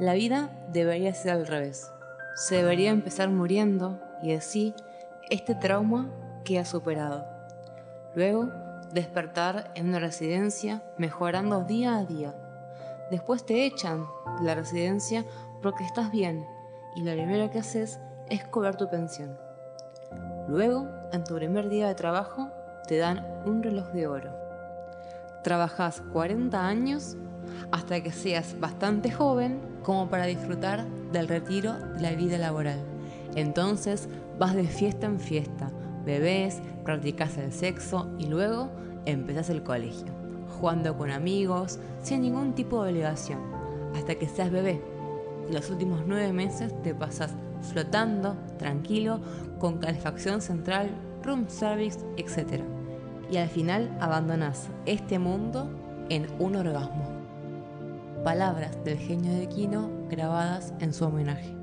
La vida debería ser al revés. Se debería empezar muriendo y así este trauma queda superado. Luego, despertar en una residencia mejorando día a día. Después te echan de la residencia porque estás bien y lo primero que haces es cobrar tu pensión. Luego, en tu primer día de trabajo, te dan un reloj de oro. Trabajas 40 años hasta que seas bastante joven como para disfrutar del retiro de la vida laboral. Entonces vas de fiesta en fiesta, bebés, practicas el sexo y luego empezás el colegio, jugando con amigos, sin ningún tipo de obligación, hasta que seas bebé. Los últimos nueve meses te pasas flotando, tranquilo, con calefacción central, room service, etc. Y al final abandonas este mundo en un orgasmo. Palabras del genio de Quino grabadas en su homenaje.